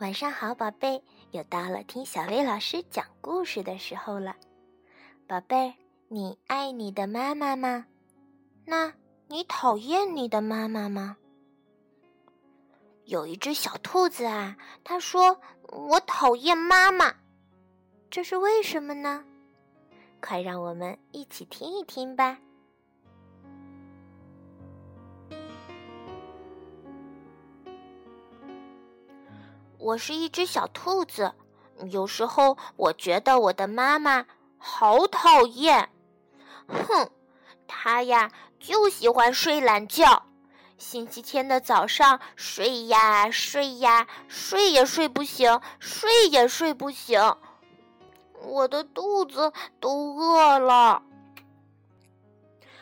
晚上好，宝贝，又到了听小薇老师讲故事的时候了。宝贝，你爱你的妈妈吗？那你讨厌你的妈妈吗？有一只小兔子啊，它说：“我讨厌妈妈。”这是为什么呢？快让我们一起听一听吧。我是一只小兔子，有时候我觉得我的妈妈好讨厌。哼，她呀就喜欢睡懒觉，星期天的早上睡呀睡呀，睡也睡不醒，睡也睡不醒，我的肚子都饿了。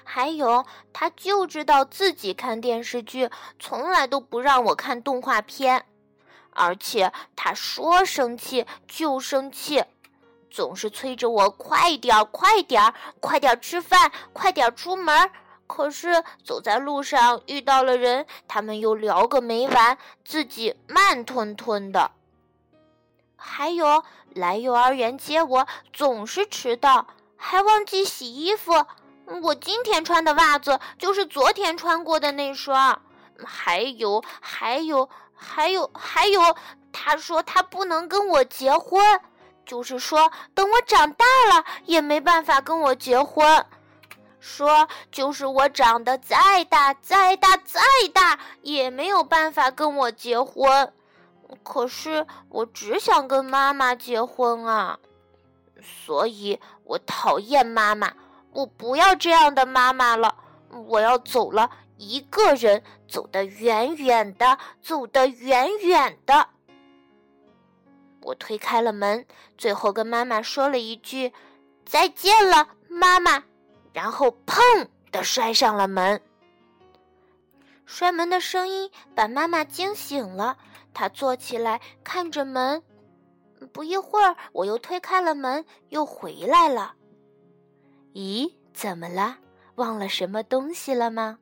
还有，他就知道自己看电视剧，从来都不让我看动画片。而且他说生气就生气，总是催着我快点儿、快点儿、快点儿吃饭、快点儿出门。可是走在路上遇到了人，他们又聊个没完，自己慢吞吞的。还有来幼儿园接我总是迟到，还忘记洗衣服。我今天穿的袜子就是昨天穿过的那双。还有，还有。还有还有，他说他不能跟我结婚，就是说等我长大了也没办法跟我结婚。说就是我长得再大再大再大也没有办法跟我结婚。可是我只想跟妈妈结婚啊，所以我讨厌妈妈，我不要这样的妈妈了，我要走了。一个人走得远远的，走得远远的。我推开了门，最后跟妈妈说了一句：“再见了，妈妈。”然后砰的摔上了门。摔门的声音把妈妈惊醒了，她坐起来看着门。不一会儿，我又推开了门，又回来了。咦，怎么了？忘了什么东西了吗？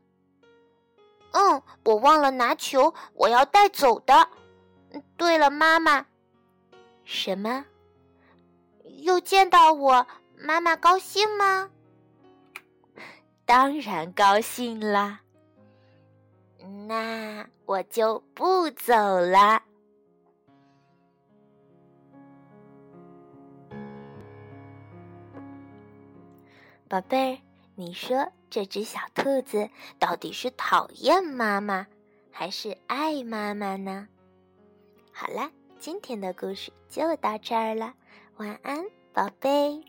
嗯，我忘了拿球，我要带走的。对了，妈妈，什么？又见到我，妈妈高兴吗？当然高兴啦。那我就不走了，宝贝儿。你说这只小兔子到底是讨厌妈妈，还是爱妈妈呢？好啦，今天的故事就到这儿了，晚安，宝贝。